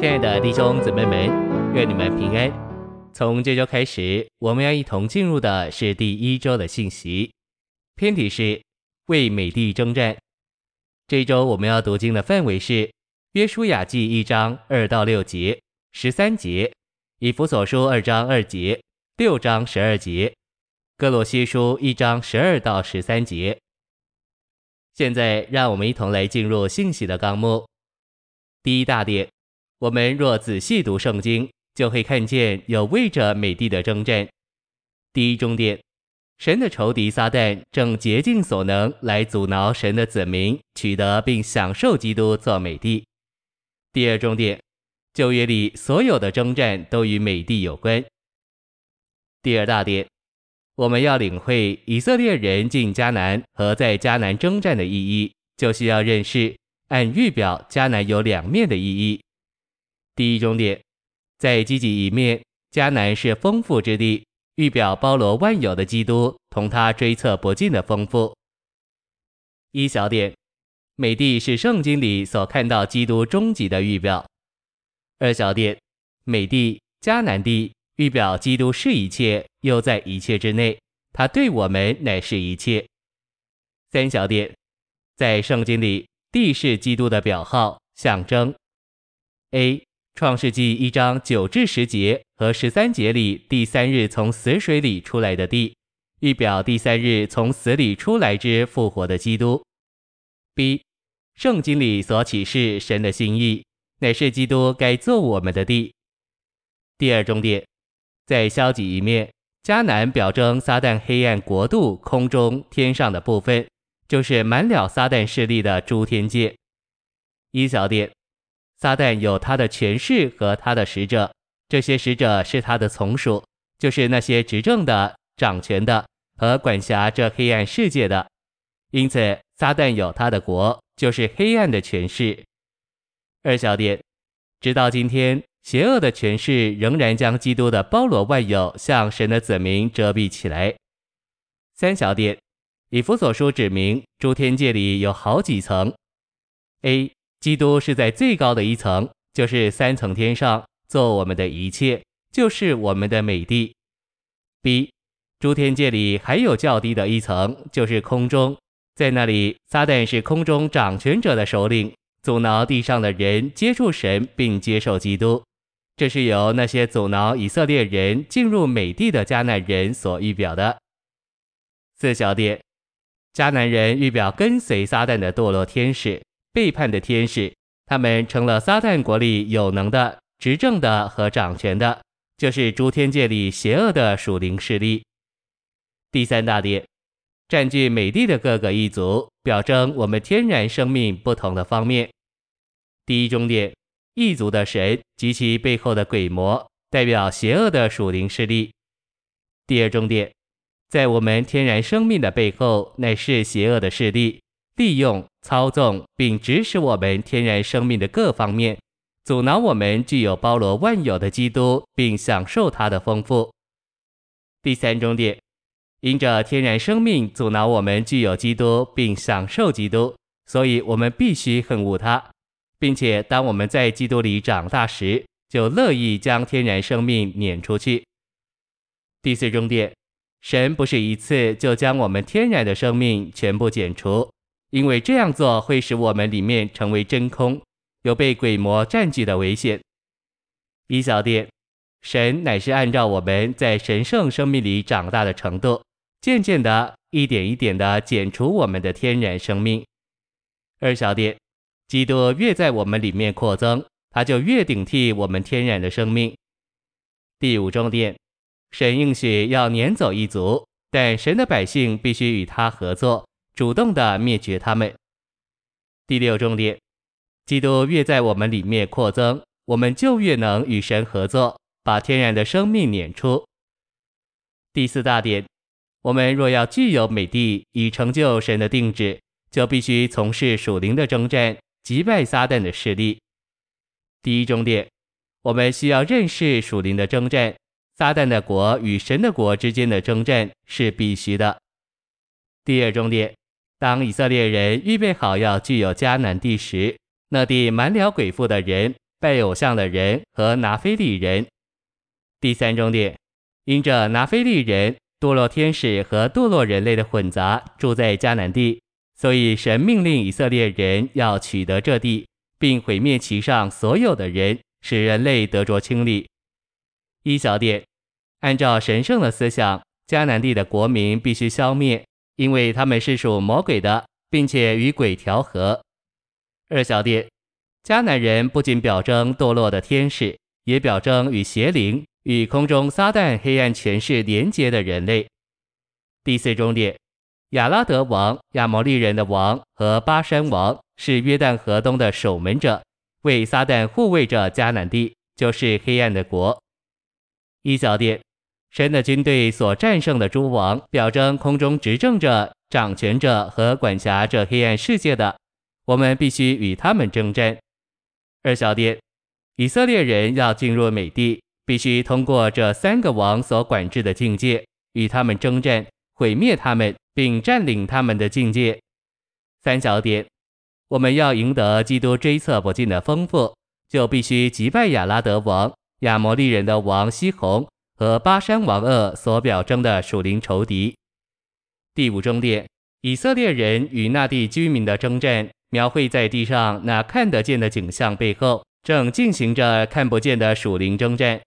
亲爱的弟兄姊妹们，愿你们平安。从这周开始，我们要一同进入的是第一周的信息，篇题是为美地征战。这周我们要读经的范围是约书亚记一章二到六节、十三节，以弗所书二章二节、六章十二节，歌罗西书一章十二到十三节。现在，让我们一同来进入信息的纲目。第一大点，我们若仔细读圣经，就会看见有为着美帝的征战。第一重点，神的仇敌撒旦正竭尽所能来阻挠神的子民取得并享受基督做美帝。第二重点，旧约里所有的征战都与美帝有关。第二大点。我们要领会以色列人进迦南和在迦南征战的意义，就需要认识按预表迦南有两面的意义。第一重点，在积极一面，迦南是丰富之地，预表包罗万有的基督同他追测不尽的丰富。一小点，美地是圣经里所看到基督终极的预表。二小点，美地迦南地。预表基督是一切，又在一切之内，他对我们乃是一切。三小点，在圣经里，地是基督的表号象征。A. 创世纪一章九至十节和十三节里，第三日从死水里出来的地，预表第三日从死里出来之复活的基督。B. 圣经里所启示神的心意，乃是基督该做我们的地。第二重点。在消极一面，迦南表征撒旦黑暗国度空中天上的部分，就是满了撒旦势力的诸天界。一小点，撒旦有他的权势和他的使者，这些使者是他的从属，就是那些执政的、掌权的和管辖这黑暗世界的。因此，撒旦有他的国，就是黑暗的权势。二小点，直到今天。邪恶的权势仍然将基督的包罗万有向神的子民遮蔽起来。三小点，以弗所书指明诸天界里有好几层。A，基督是在最高的一层，就是三层天上，做我们的一切，就是我们的美地。B，诸天界里还有较低的一层，就是空中，在那里撒旦是空中掌权者的首领，阻挠地上的人接触神并接受基督。这是由那些阻挠以色列人进入美地的迦南人所预表的。四小点，迦南人预表跟随撒旦的堕落天使、背叛的天使，他们成了撒旦国里有能的、执政的和掌权的，就是诸天界里邪恶的属灵势力。第三大点，占据美地的各个异族，表征我们天然生命不同的方面。第一重点。异族的神及其背后的鬼魔，代表邪恶的属灵势力。第二重点，在我们天然生命的背后，乃是邪恶的势力，利用、操纵并指使我们天然生命的各方面，阻挠我们具有包罗万有的基督，并享受他的丰富。第三重点，因着天然生命阻挠我们具有基督，并享受基督，所以我们必须恨恶他。并且，当我们在基督里长大时，就乐意将天然生命撵出去。第四重点，神不是一次就将我们天然的生命全部剪除，因为这样做会使我们里面成为真空，有被鬼魔占据的危险。一小点，神乃是按照我们在神圣生命里长大的程度，渐渐的一点一点的剪除我们的天然生命。二小点。基督越在我们里面扩增，他就越顶替我们天然的生命。第五重点，神应许要撵走一族，但神的百姓必须与他合作，主动的灭绝他们。第六重点，基督越在我们里面扩增，我们就越能与神合作，把天然的生命撵出。第四大点，我们若要具有美地，以成就神的定旨，就必须从事属灵的征战。击败撒旦的势力。第一重点，我们需要认识属灵的征战，撒旦的国与神的国之间的征战是必须的。第二重点，当以色列人预备好要具有迦南地时，那地满了鬼妇的人，拜偶像的人和拿非利人。第三重点，因着拿非利人、堕落天使和堕落人类的混杂住在迦南地，所以神命令以色列人要取得这地，并毁灭其上所有的人，使人类得着清理。一小点，按照神圣的思想，迦南地的国民必须消灭，因为他们是属魔鬼的，并且与鬼调和。二小点，迦南人不仅表征堕落的天使，也表征与邪灵。与空中撒旦黑暗权势连结的人类。第四中点，亚拉德王、亚摩利人的王和巴珊王是约旦河东的守门者，为撒旦护卫着迦南地，就是黑暗的国。一小点，神的军队所战胜的诸王，表征空中执政者、掌权者和管辖这黑暗世界的，我们必须与他们征战。二小点，以色列人要进入美地。必须通过这三个王所管制的境界，与他们征战，毁灭他们，并占领他们的境界。三小点，我们要赢得基督追测不尽的丰富，就必须击败亚拉得王、亚摩利人的王西宏和巴山王噩所表征的属灵仇敌。第五重点，以色列人与那地居民的征战，描绘在地上那看得见的景象背后，正进行着看不见的属灵征战。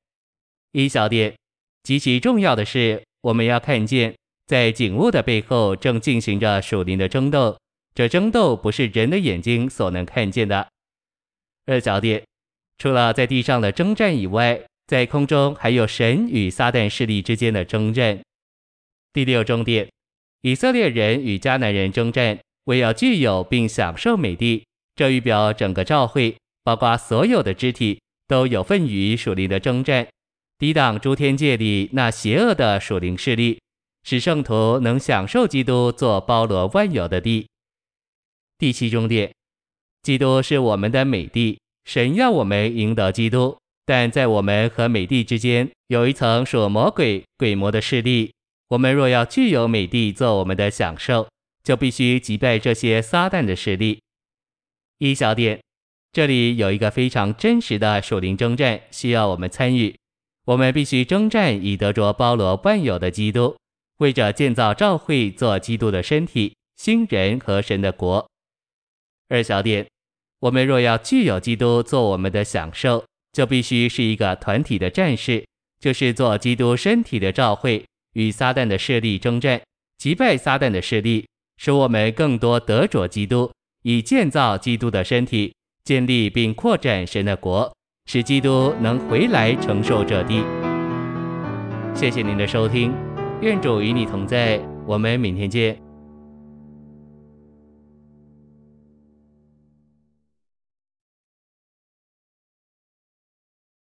一小点，极其重要的是，我们要看见，在景物的背后正进行着属灵的争斗。这争斗不是人的眼睛所能看见的。二小点，除了在地上的征战以外，在空中还有神与撒旦势力之间的争战。第六重点，以色列人与迦南人征战，为要具有并享受美地。这预表整个教会，包括所有的肢体，都有份于属灵的征战。抵挡诸天界里那邪恶的属灵势力，使圣徒能享受基督做包罗万有的地。第七重点，基督是我们的美地，神要我们赢得基督，但在我们和美帝之间有一层属魔鬼鬼魔的势力。我们若要具有美帝做我们的享受，就必须击败这些撒旦的势力。一小点，这里有一个非常真实的属灵征战，需要我们参与。我们必须征战，以得着包罗万有的基督，为着建造教会做基督的身体、新人和神的国。二小点，我们若要具有基督做我们的享受，就必须是一个团体的战士，就是做基督身体的教会，与撒旦的势力征战，击败撒旦的势力，使我们更多得着基督，以建造基督的身体，建立并扩展神的国。使基督能回来承受这地。谢谢您的收听，愿主与你同在，我们明天见。